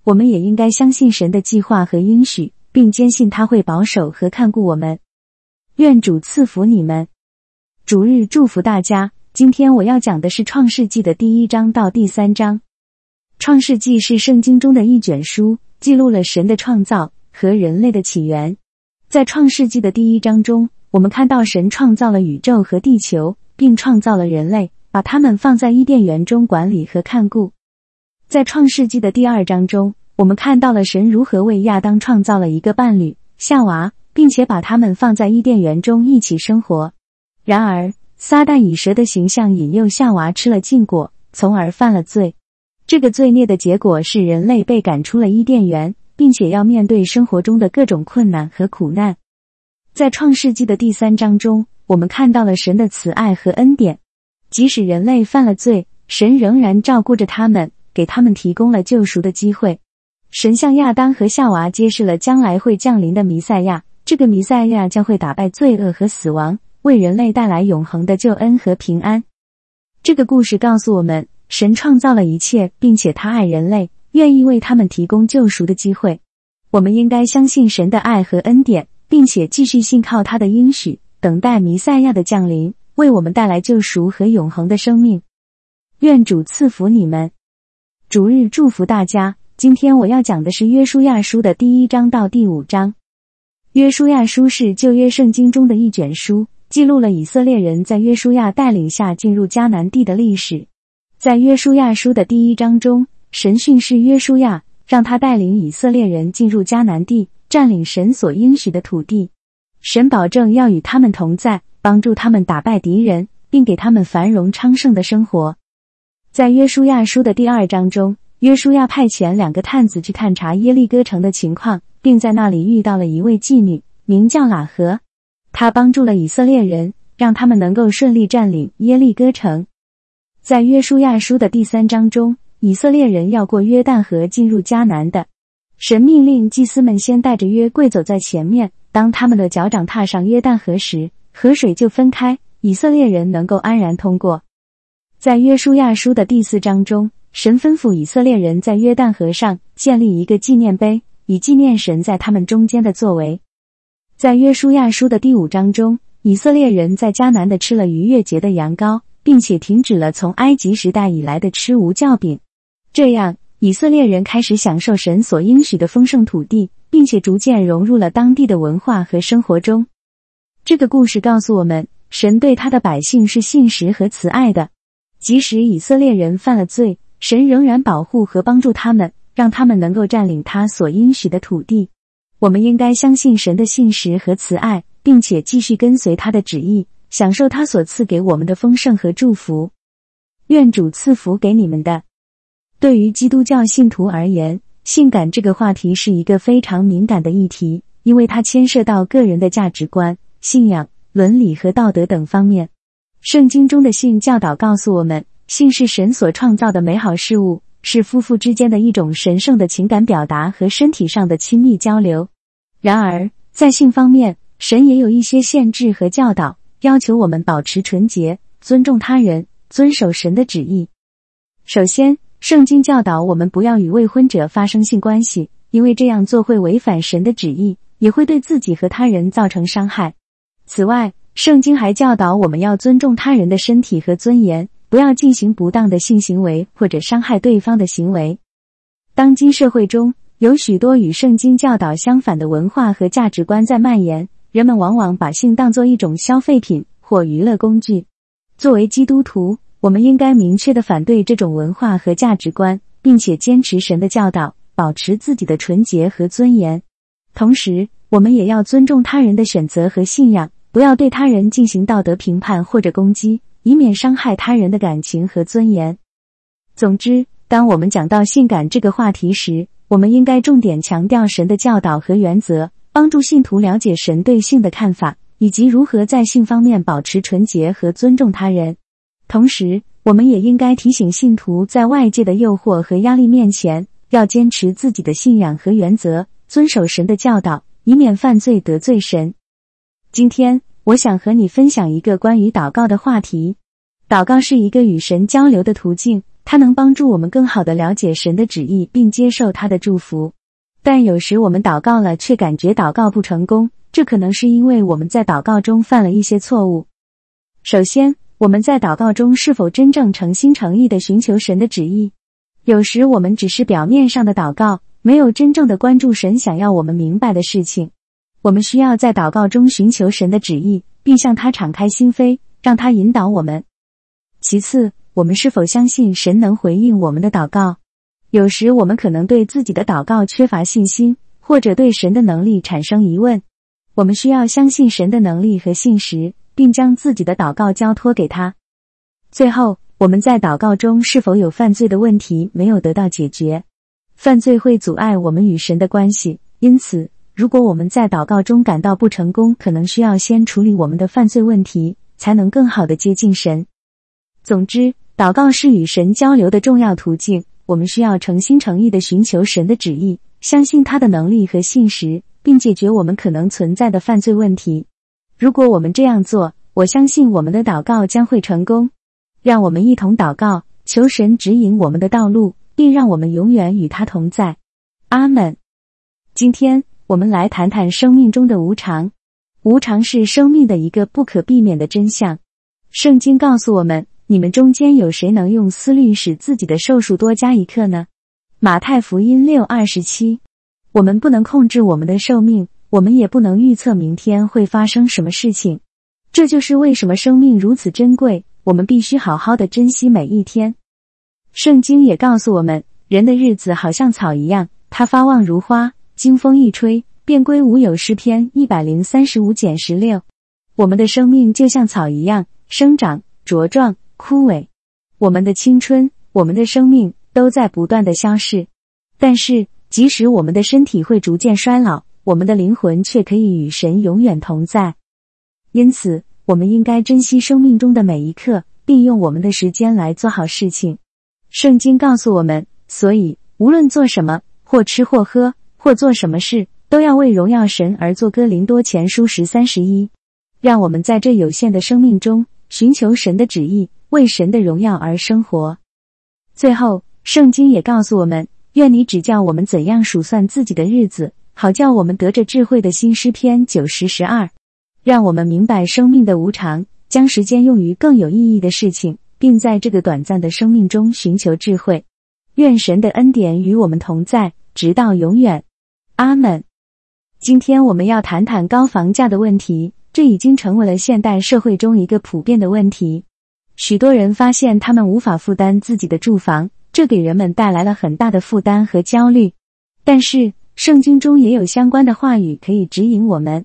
我们也应该相信神的计划和应许，并坚信他会保守和看顾我们。愿主赐福你们，主日祝福大家。今天我要讲的是《创世纪》的第一章到第三章。《创世纪》是圣经中的一卷书，记录了神的创造。和人类的起源，在创世纪的第一章中，我们看到神创造了宇宙和地球，并创造了人类，把他们放在伊甸园中管理和看顾。在创世纪的第二章中，我们看到了神如何为亚当创造了一个伴侣夏娃，并且把他们放在伊甸园中一起生活。然而，撒旦以蛇的形象引诱夏娃吃了禁果，从而犯了罪。这个罪孽的结果是人类被赶出了伊甸园。并且要面对生活中的各种困难和苦难。在创世纪的第三章中，我们看到了神的慈爱和恩典。即使人类犯了罪，神仍然照顾着他们，给他们提供了救赎的机会。神向亚当和夏娃揭示了将来会降临的弥赛亚，这个弥赛亚将会打败罪恶和死亡，为人类带来永恒的救恩和平安。这个故事告诉我们，神创造了一切，并且他爱人类。愿意为他们提供救赎的机会，我们应该相信神的爱和恩典，并且继续信靠他的应许，等待弥赛亚的降临，为我们带来救赎和永恒的生命。愿主赐福你们，主日祝福大家。今天我要讲的是约书亚书的第一章到第五章。约书亚书是旧约圣经中的一卷书，记录了以色列人在约书亚带领下进入迦南地的历史。在约书亚书的第一章中。神训示约书亚，让他带领以色列人进入迦南地，占领神所应许的土地。神保证要与他们同在，帮助他们打败敌人，并给他们繁荣昌盛的生活。在约书亚书的第二章中，约书亚派遣两个探子去探查耶利哥城的情况，并在那里遇到了一位妓女，名叫喇合。他帮助了以色列人，让他们能够顺利占领耶利哥城。在约书亚书的第三章中。以色列人要过约旦河进入迦南的，神命令祭司们先带着约柜走在前面。当他们的脚掌踏上约旦河时，河水就分开，以色列人能够安然通过。在约书亚书的第四章中，神吩咐以色列人在约旦河上建立一个纪念碑，以纪念神在他们中间的作为。在约书亚书的第五章中，以色列人在迦南的吃了逾越节的羊羔，并且停止了从埃及时代以来的吃无酵饼。这样，以色列人开始享受神所应许的丰盛土地，并且逐渐融入了当地的文化和生活中。这个故事告诉我们，神对他的百姓是信实和慈爱的。即使以色列人犯了罪，神仍然保护和帮助他们，让他们能够占领他所应许的土地。我们应该相信神的信实和慈爱，并且继续跟随他的旨意，享受他所赐给我们的丰盛和祝福。愿主赐福给你们的。对于基督教信徒而言，性感这个话题是一个非常敏感的议题，因为它牵涉到个人的价值观、信仰、伦理和道德等方面。圣经中的性教导告诉我们，性是神所创造的美好事物，是夫妇之间的一种神圣的情感表达和身体上的亲密交流。然而，在性方面，神也有一些限制和教导，要求我们保持纯洁、尊重他人、遵守神的旨意。首先，圣经教导我们不要与未婚者发生性关系，因为这样做会违反神的旨意，也会对自己和他人造成伤害。此外，圣经还教导我们要尊重他人的身体和尊严，不要进行不当的性行为或者伤害对方的行为。当今社会中有许多与圣经教导相反的文化和价值观在蔓延，人们往往把性当作一种消费品或娱乐工具。作为基督徒，我们应该明确的反对这种文化和价值观，并且坚持神的教导，保持自己的纯洁和尊严。同时，我们也要尊重他人的选择和信仰，不要对他人进行道德评判或者攻击，以免伤害他人的感情和尊严。总之，当我们讲到性感这个话题时，我们应该重点强调神的教导和原则，帮助信徒了解神对性的看法，以及如何在性方面保持纯洁和尊重他人。同时，我们也应该提醒信徒，在外界的诱惑和压力面前，要坚持自己的信仰和原则。遵守神的教导，以免犯罪得罪神。今天，我想和你分享一个关于祷告的话题。祷告是一个与神交流的途径，它能帮助我们更好的了解神的旨意，并接受他的祝福。但有时我们祷告了，却感觉祷告不成功，这可能是因为我们在祷告中犯了一些错误。首先，我们在祷告中是否真正诚心诚意的寻求神的旨意？有时我们只是表面上的祷告。没有真正的关注神想要我们明白的事情，我们需要在祷告中寻求神的旨意，并向他敞开心扉，让他引导我们。其次，我们是否相信神能回应我们的祷告？有时我们可能对自己的祷告缺乏信心，或者对神的能力产生疑问。我们需要相信神的能力和信实，并将自己的祷告交托给他。最后，我们在祷告中是否有犯罪的问题没有得到解决？犯罪会阻碍我们与神的关系，因此，如果我们在祷告中感到不成功，可能需要先处理我们的犯罪问题，才能更好的接近神。总之，祷告是与神交流的重要途径。我们需要诚心诚意的寻求神的旨意，相信他的能力和信实，并解决我们可能存在的犯罪问题。如果我们这样做，我相信我们的祷告将会成功。让我们一同祷告，求神指引我们的道路。并让我们永远与他同在，阿门。今天我们来谈谈生命中的无常。无常是生命的一个不可避免的真相。圣经告诉我们：你们中间有谁能用思虑使自己的寿数多加一刻呢？马太福音六二十七。我们不能控制我们的寿命，我们也不能预测明天会发生什么事情。这就是为什么生命如此珍贵，我们必须好好的珍惜每一天。圣经也告诉我们，人的日子好像草一样，它发旺如花，经风一吹便归无有。诗篇一百零三十五减十六。我们的生命就像草一样，生长茁壮、枯萎。我们的青春、我们的生命都在不断的消逝。但是，即使我们的身体会逐渐衰老，我们的灵魂却可以与神永远同在。因此，我们应该珍惜生命中的每一刻，并用我们的时间来做好事情。圣经告诉我们，所以无论做什么，或吃或喝，或做什么事，都要为荣耀神而做。哥林多前书十三十一，让我们在这有限的生命中寻求神的旨意，为神的荣耀而生活。最后，圣经也告诉我们，愿你指教我们怎样数算自己的日子，好叫我们得着智慧的新诗篇九十十二，让我们明白生命的无常，将时间用于更有意义的事情。并在这个短暂的生命中寻求智慧。愿神的恩典与我们同在，直到永远。阿门。今天我们要谈谈高房价的问题，这已经成为了现代社会中一个普遍的问题。许多人发现他们无法负担自己的住房，这给人们带来了很大的负担和焦虑。但是，圣经中也有相关的话语可以指引我们。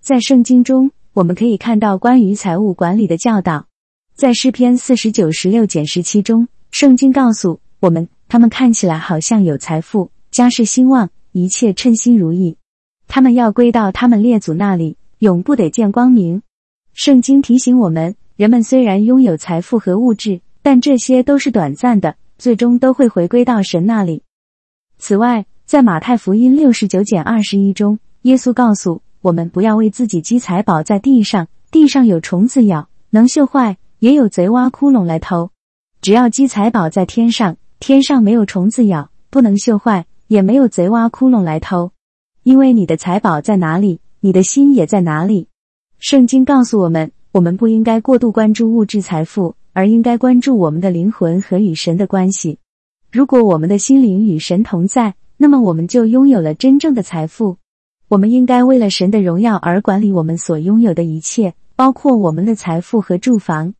在圣经中，我们可以看到关于财务管理的教导。在诗篇四十九十六减十七中，圣经告诉我们，他们看起来好像有财富，家世兴旺，一切称心如意。他们要归到他们列祖那里，永不得见光明。圣经提醒我们，人们虽然拥有财富和物质，但这些都是短暂的，最终都会回归到神那里。此外，在马太福音六十九减二十一中，耶稣告诉我们，不要为自己积财宝在地上，地上有虫子咬，能锈坏。也有贼挖窟窿来偷，只要积财宝在天上，天上没有虫子咬，不能锈坏，也没有贼挖窟窿来偷。因为你的财宝在哪里，你的心也在哪里。圣经告诉我们，我们不应该过度关注物质财富，而应该关注我们的灵魂和与神的关系。如果我们的心灵与神同在，那么我们就拥有了真正的财富。我们应该为了神的荣耀而管理我们所拥有的一切，包括我们的财富和住房。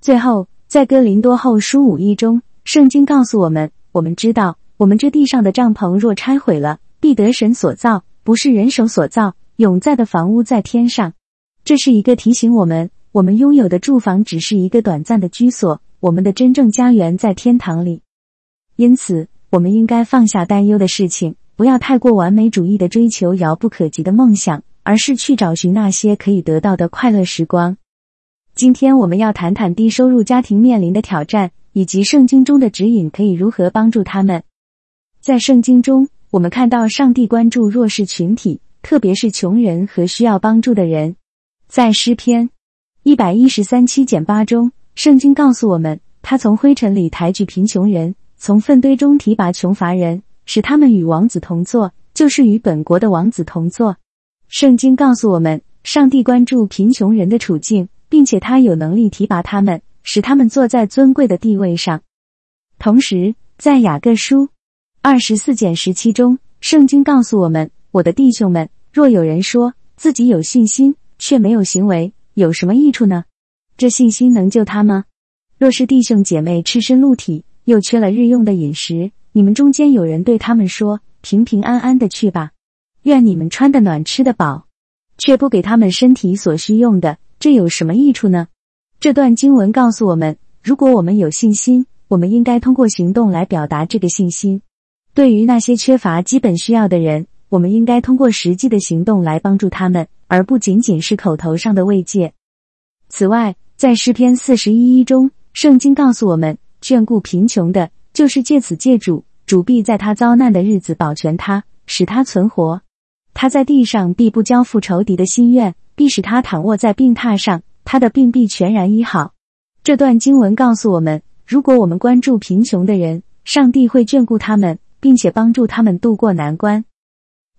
最后，在哥林多后书五一中，圣经告诉我们：我们知道，我们这地上的帐篷若拆毁了，必得神所造，不是人手所造，永在的房屋在天上。这是一个提醒我们，我们拥有的住房只是一个短暂的居所，我们的真正家园在天堂里。因此，我们应该放下担忧的事情，不要太过完美主义的追求遥不可及的梦想，而是去找寻那些可以得到的快乐时光。今天我们要谈谈低收入家庭面临的挑战，以及圣经中的指引可以如何帮助他们。在圣经中，我们看到上帝关注弱势群体，特别是穷人和需要帮助的人。在诗篇一百一十三七减八中，圣经告诉我们，他从灰尘里抬举贫穷人，从粪堆中提拔穷乏人，使他们与王子同坐，就是与本国的王子同坐。圣经告诉我们，上帝关注贫穷人的处境。并且他有能力提拔他们，使他们坐在尊贵的地位上。同时，在雅各书二十四减十七中，圣经告诉我们：“我的弟兄们，若有人说自己有信心，却没有行为，有什么益处呢？这信心能救他吗？若是弟兄姐妹赤身露体，又缺了日用的饮食，你们中间有人对他们说：平平安安的去吧，愿你们穿的暖，吃的饱，却不给他们身体所需用的。”这有什么益处呢？这段经文告诉我们，如果我们有信心，我们应该通过行动来表达这个信心。对于那些缺乏基本需要的人，我们应该通过实际的行动来帮助他们，而不仅仅是口头上的慰藉。此外，在诗篇四十一一中，圣经告诉我们，眷顾贫穷的，就是借此借主，主必在他遭难的日子保全他，使他存活。他在地上必不交付仇敌的心愿。必使他躺卧在病榻上，他的病必全然医好。这段经文告诉我们，如果我们关注贫穷的人，上帝会眷顾他们，并且帮助他们渡过难关。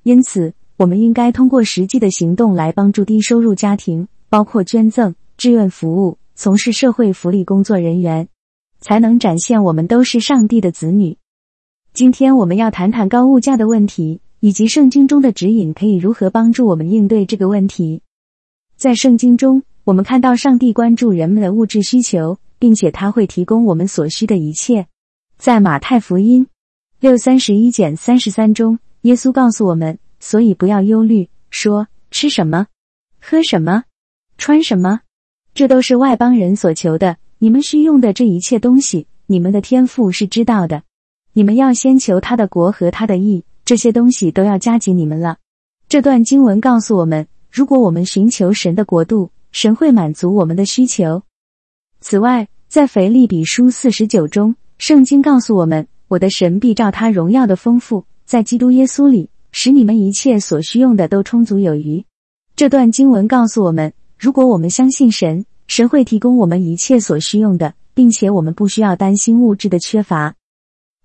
因此，我们应该通过实际的行动来帮助低收入家庭，包括捐赠、志愿服务、从事社会福利工作人员，才能展现我们都是上帝的子女。今天我们要谈谈高物价的问题，以及圣经中的指引可以如何帮助我们应对这个问题。在圣经中，我们看到上帝关注人们的物质需求，并且他会提供我们所需的一切。在马太福音六三十一减三十三中，耶稣告诉我们：“所以不要忧虑，说吃什么，喝什么，穿什么，这都是外邦人所求的。你们需用的这一切东西，你们的天赋是知道的。你们要先求他的国和他的义，这些东西都要加给你们了。”这段经文告诉我们。如果我们寻求神的国度，神会满足我们的需求。此外，在腓利比书四十九中，圣经告诉我们：“我的神必照他荣耀的丰富，在基督耶稣里，使你们一切所需用的都充足有余。”这段经文告诉我们，如果我们相信神，神会提供我们一切所需用的，并且我们不需要担心物质的缺乏。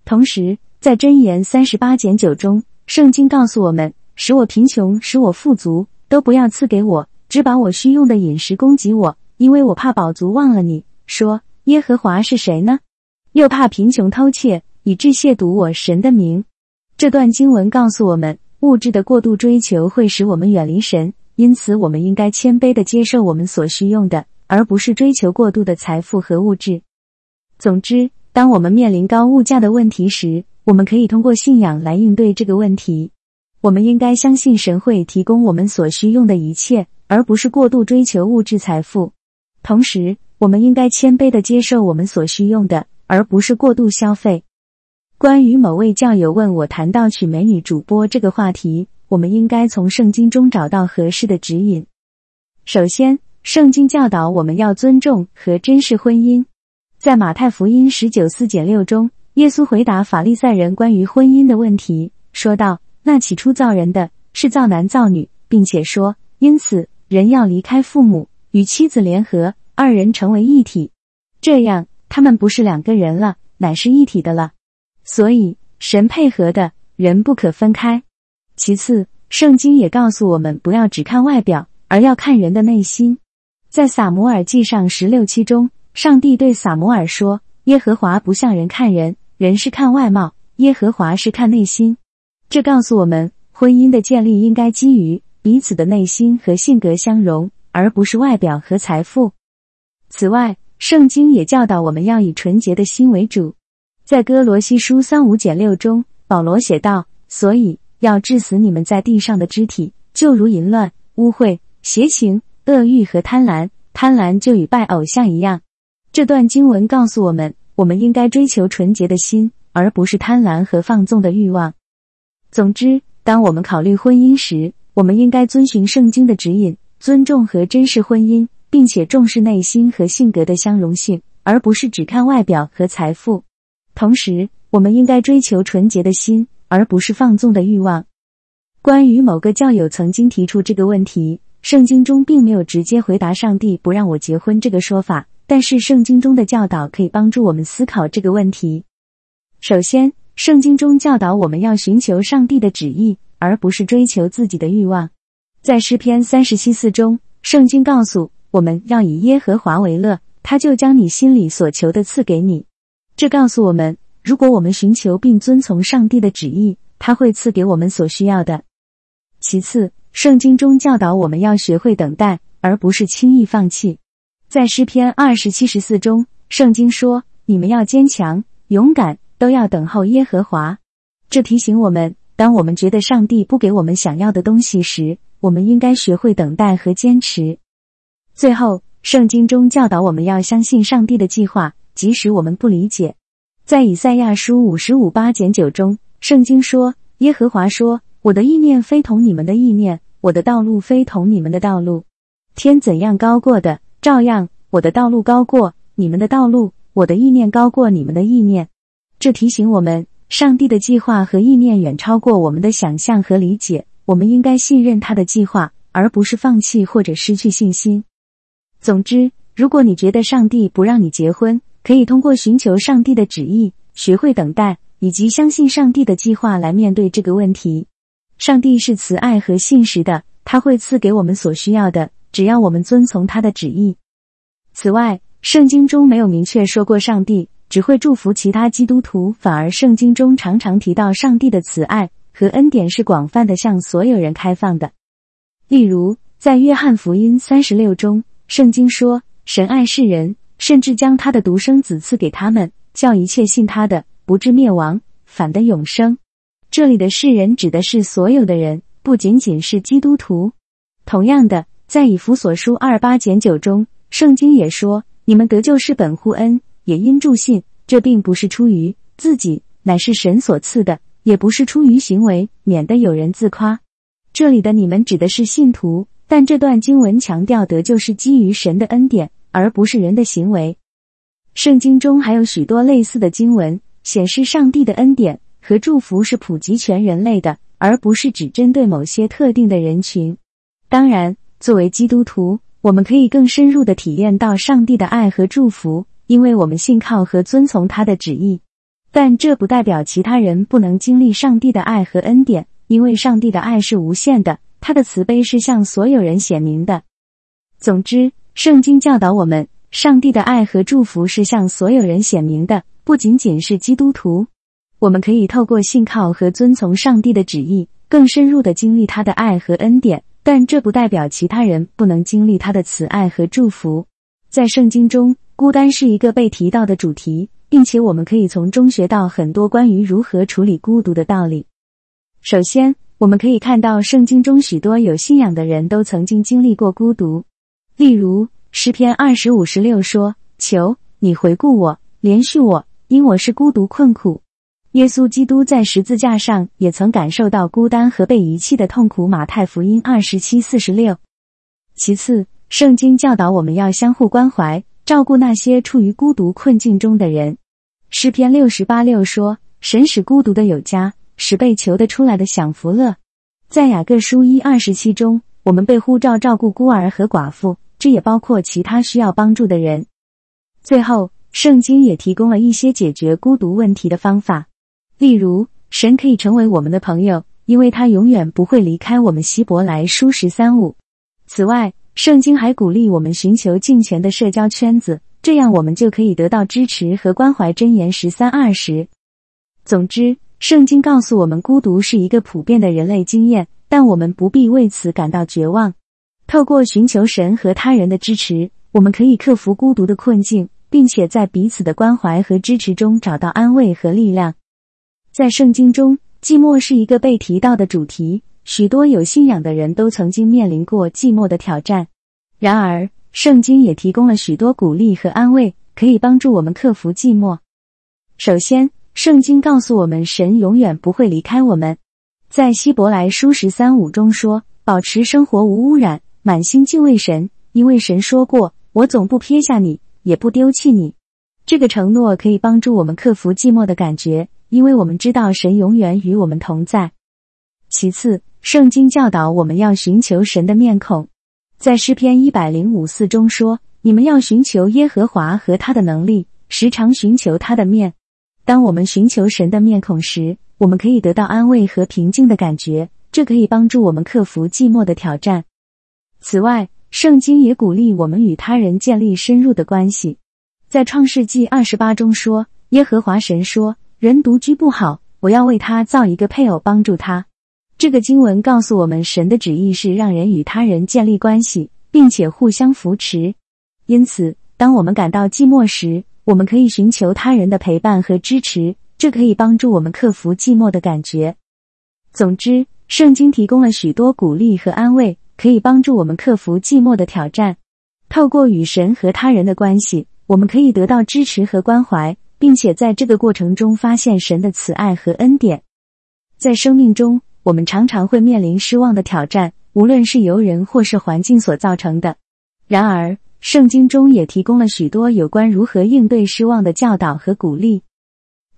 同时，在箴言三十八减九中，圣经告诉我们：“使我贫穷，使我富足。”都不要赐给我，只把我需用的饮食供给我，因为我怕饱足忘了你。说耶和华是谁呢？又怕贫穷偷窃，以致亵渎我神的名。这段经文告诉我们，物质的过度追求会使我们远离神，因此我们应该谦卑的接受我们所需用的，而不是追求过度的财富和物质。总之，当我们面临高物价的问题时，我们可以通过信仰来应对这个问题。我们应该相信神会提供我们所需用的一切，而不是过度追求物质财富。同时，我们应该谦卑的接受我们所需用的，而不是过度消费。关于某位教友问我谈到娶美女主播这个话题，我们应该从圣经中找到合适的指引。首先，圣经教导我们要尊重和珍视婚姻。在马太福音十九四减六中，耶稣回答法利赛人关于婚姻的问题，说道。那起初造人的是造男造女，并且说，因此人要离开父母，与妻子联合，二人成为一体。这样，他们不是两个人了，乃是一体的了。所以，神配合的人不可分开。其次，圣经也告诉我们，不要只看外表，而要看人的内心。在撒摩尔记上十六期中，上帝对撒摩尔说：“耶和华不像人看人，人是看外貌，耶和华是看内心。”这告诉我们，婚姻的建立应该基于彼此的内心和性格相融，而不是外表和财富。此外，圣经也教导我们要以纯洁的心为主。在哥罗西书三五减六中，保罗写道：“所以要治死你们在地上的肢体，就如淫乱、污秽、邪情、恶欲和贪婪。贪婪就与拜偶像一样。这段经文告诉我们，我们应该追求纯洁的心，而不是贪婪和放纵的欲望。总之，当我们考虑婚姻时，我们应该遵循圣经的指引，尊重和珍视婚姻，并且重视内心和性格的相容性，而不是只看外表和财富。同时，我们应该追求纯洁的心，而不是放纵的欲望。关于某个教友曾经提出这个问题，圣经中并没有直接回答“上帝不让我结婚”这个说法，但是圣经中的教导可以帮助我们思考这个问题。首先，圣经中教导我们要寻求上帝的旨意，而不是追求自己的欲望。在诗篇三十七四中，圣经告诉我们要以耶和华为乐，他就将你心里所求的赐给你。这告诉我们，如果我们寻求并遵从上帝的旨意，他会赐给我们所需要的。其次，圣经中教导我们要学会等待，而不是轻易放弃。在诗篇二十七十四中，圣经说：“你们要坚强、勇敢，都要等候耶和华。”这提醒我们，当我们觉得上帝不给我们想要的东西时，我们应该学会等待和坚持。最后，圣经中教导我们要相信上帝的计划。即使我们不理解，在以赛亚书五十五八减九中，圣经说：“耶和华说，我的意念非同你们的意念，我的道路非同你们的道路。天怎样高过的，照样我的道路高过你们的道路，我的意念高过你们的意念。”这提醒我们，上帝的计划和意念远超过我们的想象和理解。我们应该信任他的计划，而不是放弃或者失去信心。总之，如果你觉得上帝不让你结婚，可以通过寻求上帝的旨意，学会等待，以及相信上帝的计划来面对这个问题。上帝是慈爱和信实的，他会赐给我们所需要的，只要我们遵从他的旨意。此外，圣经中没有明确说过上帝只会祝福其他基督徒，反而圣经中常常提到上帝的慈爱和恩典是广泛的，向所有人开放的。例如，在约翰福音三十六中，圣经说：“神爱世人。”甚至将他的独生子赐给他们，叫一切信他的不至灭亡，反得永生。这里的世人指的是所有的人，不仅仅是基督徒。同样的，在以弗所书二八减九中，圣经也说：“你们得救是本乎恩，也因助信。这并不是出于自己，乃是神所赐的；也不是出于行为，免得有人自夸。”这里的你们指的是信徒，但这段经文强调得救是基于神的恩典。而不是人的行为。圣经中还有许多类似的经文，显示上帝的恩典和祝福是普及全人类的，而不是只针对某些特定的人群。当然，作为基督徒，我们可以更深入的体验到上帝的爱和祝福，因为我们信靠和遵从他的旨意。但这不代表其他人不能经历上帝的爱和恩典，因为上帝的爱是无限的，他的慈悲是向所有人显明的。总之。圣经教导我们，上帝的爱和祝福是向所有人显明的，不仅仅是基督徒。我们可以透过信靠和遵从上帝的旨意，更深入的经历他的爱和恩典。但这不代表其他人不能经历他的慈爱和祝福。在圣经中，孤单是一个被提到的主题，并且我们可以从中学到很多关于如何处理孤独的道理。首先，我们可以看到圣经中许多有信仰的人都曾经经历过孤独。例如诗篇二十五十六说：“求你回顾我，连续我，因我是孤独困苦。”耶稣基督在十字架上也曾感受到孤单和被遗弃的痛苦。马太福音二十七四十六。其次，圣经教导我们要相互关怀，照顾那些处于孤独困境中的人。诗篇六十八六说：“神使孤独的有家，使被求的出来的享福乐。”在雅各书一二十七中，我们被呼召照顾孤儿和寡妇。这也包括其他需要帮助的人。最后，圣经也提供了一些解决孤独问题的方法，例如，神可以成为我们的朋友，因为他永远不会离开我们。希伯来书十三五。此外，圣经还鼓励我们寻求敬虔的社交圈子，这样我们就可以得到支持和关怀。箴言十三二十。总之，圣经告诉我们，孤独是一个普遍的人类经验，但我们不必为此感到绝望。透过寻求神和他人的支持，我们可以克服孤独的困境，并且在彼此的关怀和支持中找到安慰和力量。在圣经中，寂寞是一个被提到的主题，许多有信仰的人都曾经面临过寂寞的挑战。然而，圣经也提供了许多鼓励和安慰，可以帮助我们克服寂寞。首先，圣经告诉我们，神永远不会离开我们。在希伯来书十三五中说：“保持生活无污染，满心敬畏神，因为神说过，我总不撇下你，也不丢弃你。”这个承诺可以帮助我们克服寂寞的感觉。因为我们知道神永远与我们同在。其次，圣经教导我们要寻求神的面孔，在诗篇一百零五四中说：“你们要寻求耶和华和他的能力，时常寻求他的面。”当我们寻求神的面孔时，我们可以得到安慰和平静的感觉，这可以帮助我们克服寂寞的挑战。此外，圣经也鼓励我们与他人建立深入的关系，在创世纪二十八中说：“耶和华神说。”人独居不好，我要为他造一个配偶帮助他。这个经文告诉我们，神的旨意是让人与他人建立关系，并且互相扶持。因此，当我们感到寂寞时，我们可以寻求他人的陪伴和支持，这可以帮助我们克服寂寞的感觉。总之，圣经提供了许多鼓励和安慰，可以帮助我们克服寂寞的挑战。透过与神和他人的关系，我们可以得到支持和关怀。并且在这个过程中发现神的慈爱和恩典。在生命中，我们常常会面临失望的挑战，无论是由人或是环境所造成的。然而，圣经中也提供了许多有关如何应对失望的教导和鼓励。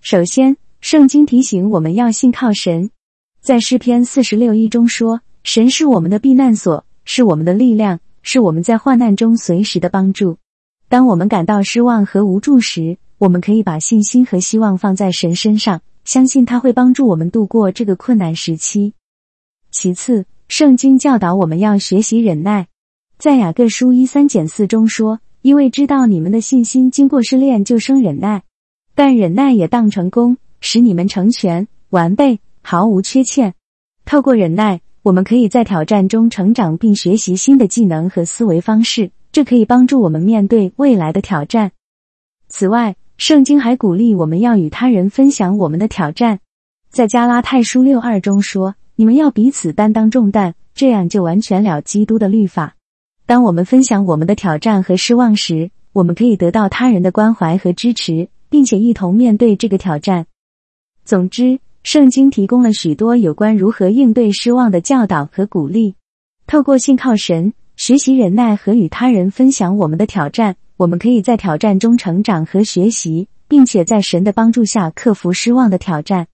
首先，圣经提醒我们要信靠神。在诗篇四十六一中说：“神是我们的避难所，是我们的力量，是我们在患难中随时的帮助。”当我们感到失望和无助时，我们可以把信心和希望放在神身上，相信他会帮助我们度过这个困难时期。其次，圣经教导我们要学习忍耐，在雅各书一三减四中说：“因为知道你们的信心经过试炼就生忍耐，但忍耐也当成功，使你们成全完备，毫无缺欠。”透过忍耐，我们可以在挑战中成长，并学习新的技能和思维方式，这可以帮助我们面对未来的挑战。此外，圣经还鼓励我们要与他人分享我们的挑战，在加拉太书六二中说：“你们要彼此担当重担，这样就完全了基督的律法。”当我们分享我们的挑战和失望时，我们可以得到他人的关怀和支持，并且一同面对这个挑战。总之，圣经提供了许多有关如何应对失望的教导和鼓励。透过信靠神、学习忍耐和与他人分享我们的挑战。我们可以在挑战中成长和学习，并且在神的帮助下克服失望的挑战。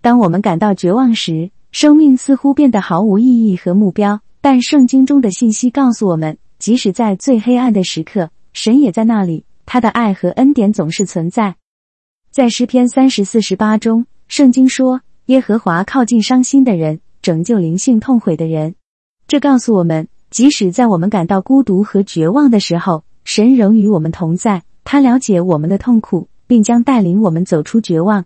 当我们感到绝望时，生命似乎变得毫无意义和目标。但圣经中的信息告诉我们，即使在最黑暗的时刻，神也在那里，他的爱和恩典总是存在。在诗篇三十四十八中，圣经说：“耶和华靠近伤心的人，拯救灵性痛悔的人。”这告诉我们，即使在我们感到孤独和绝望的时候，神仍与我们同在，他了解我们的痛苦，并将带领我们走出绝望。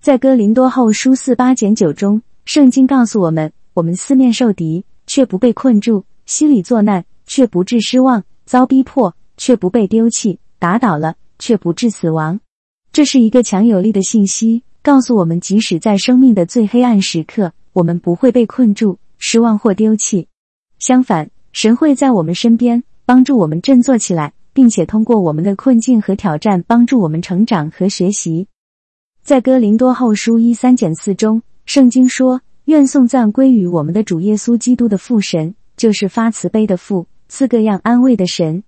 在哥林多后书四八减九中，圣经告诉我们：我们四面受敌，却不被困住；心里作难，却不致失望；遭逼迫，却不被丢弃；打倒了，却不致死亡。这是一个强有力的信息，告诉我们，即使在生命的最黑暗时刻，我们不会被困住、失望或丢弃。相反，神会在我们身边。帮助我们振作起来，并且通过我们的困境和挑战，帮助我们成长和学习。在哥林多后书一三减四中，圣经说：“愿颂赞归于我们的主耶稣基督的父神，就是发慈悲的父，赐各样安慰的神。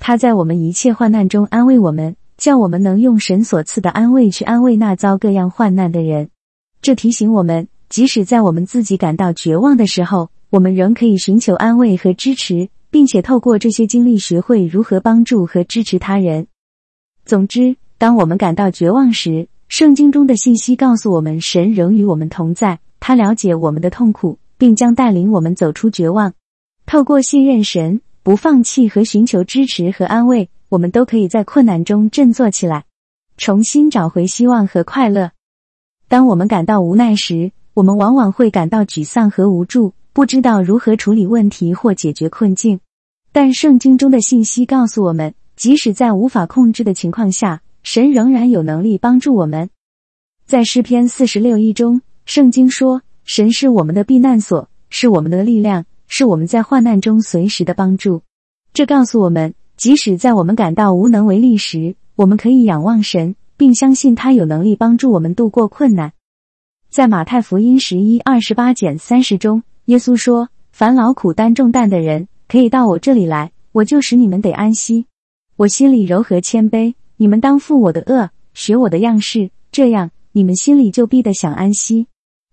他在我们一切患难中安慰我们，叫我们能用神所赐的安慰去安慰那遭各样患难的人。”这提醒我们，即使在我们自己感到绝望的时候，我们仍可以寻求安慰和支持。并且透过这些经历，学会如何帮助和支持他人。总之，当我们感到绝望时，圣经中的信息告诉我们，神仍与我们同在，他了解我们的痛苦，并将带领我们走出绝望。透过信任神、不放弃和寻求支持和安慰，我们都可以在困难中振作起来，重新找回希望和快乐。当我们感到无奈时，我们往往会感到沮丧和无助。不知道如何处理问题或解决困境，但圣经中的信息告诉我们，即使在无法控制的情况下，神仍然有能力帮助我们。在诗篇四十六一中，圣经说，神是我们的避难所，是我们的力量，是我们在患难中随时的帮助。这告诉我们，即使在我们感到无能为力时，我们可以仰望神，并相信他有能力帮助我们度过困难。在马太福音十一二十八减三十中，耶稣说：“凡劳苦担重担的人，可以到我这里来，我就使你们得安息。我心里柔和谦卑，你们当负我的恶，学我的样式，这样你们心里就必得享安息。”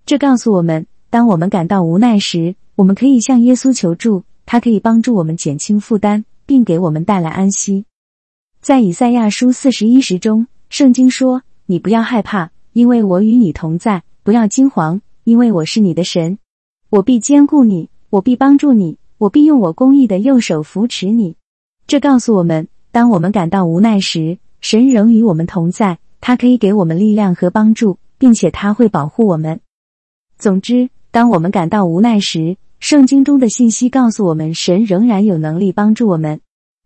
这告诉我们，当我们感到无奈时，我们可以向耶稣求助，他可以帮助我们减轻负担，并给我们带来安息。在以赛亚书四十一时中，圣经说：“你不要害怕，因为我与你同在；不要惊惶，因为我是你的神，我必坚固你，我必帮助你，我必用我公义的右手扶持你。”这告诉我们，当我们感到无奈时，神仍与我们同在，他可以给我们力量和帮助，并且他会保护我们。总之，当我们感到无奈时，圣经中的信息告诉我们，神仍然有能力帮助我们。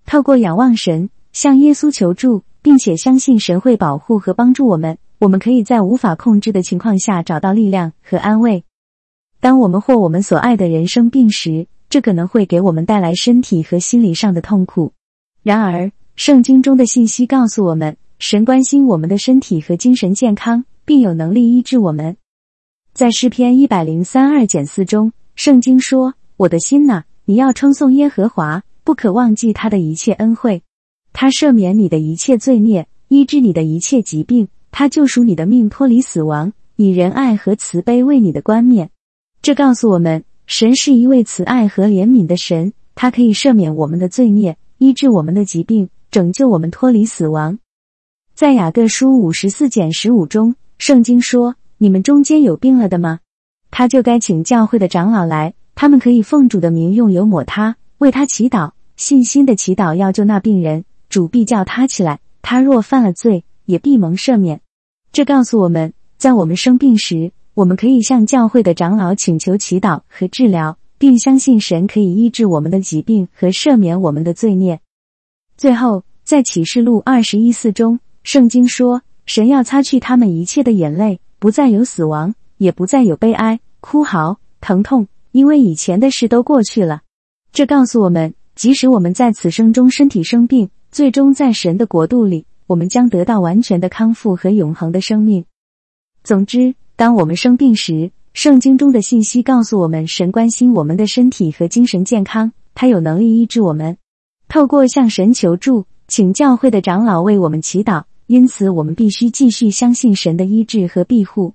透过仰望神，向耶稣求助，并且相信神会保护和帮助我们，我们可以在无法控制的情况下找到力量和安慰。当我们或我们所爱的人生病时，这可能会给我们带来身体和心理上的痛苦。然而，圣经中的信息告诉我们，神关心我们的身体和精神健康，并有能力医治我们。在诗篇一百零三二减四中，圣经说：“我的心呐，你要称颂耶和华，不可忘记他的一切恩惠。他赦免你的一切罪孽，医治你的一切疾病。他救赎你的命，脱离死亡，以仁爱和慈悲为你的冠冕。”这告诉我们，神是一位慈爱和怜悯的神，他可以赦免我们的罪孽，医治我们的疾病，拯救我们脱离死亡。在雅各书五十四减十五中，圣经说。你们中间有病了的吗？他就该请教会的长老来，他们可以奉主的名用油抹他，为他祈祷，信心的祈祷要救那病人，主必叫他起来。他若犯了罪，也必蒙赦免。这告诉我们，在我们生病时，我们可以向教会的长老请求祈祷和治疗，并相信神可以医治我们的疾病和赦免我们的罪孽。最后，在启示录二十一四中，圣经说，神要擦去他们一切的眼泪。不再有死亡，也不再有悲哀、哭嚎、疼痛，因为以前的事都过去了。这告诉我们，即使我们在此生中身体生病，最终在神的国度里，我们将得到完全的康复和永恒的生命。总之，当我们生病时，圣经中的信息告诉我们，神关心我们的身体和精神健康，他有能力医治我们。透过向神求助，请教会的长老为我们祈祷。因此，我们必须继续相信神的医治和庇护。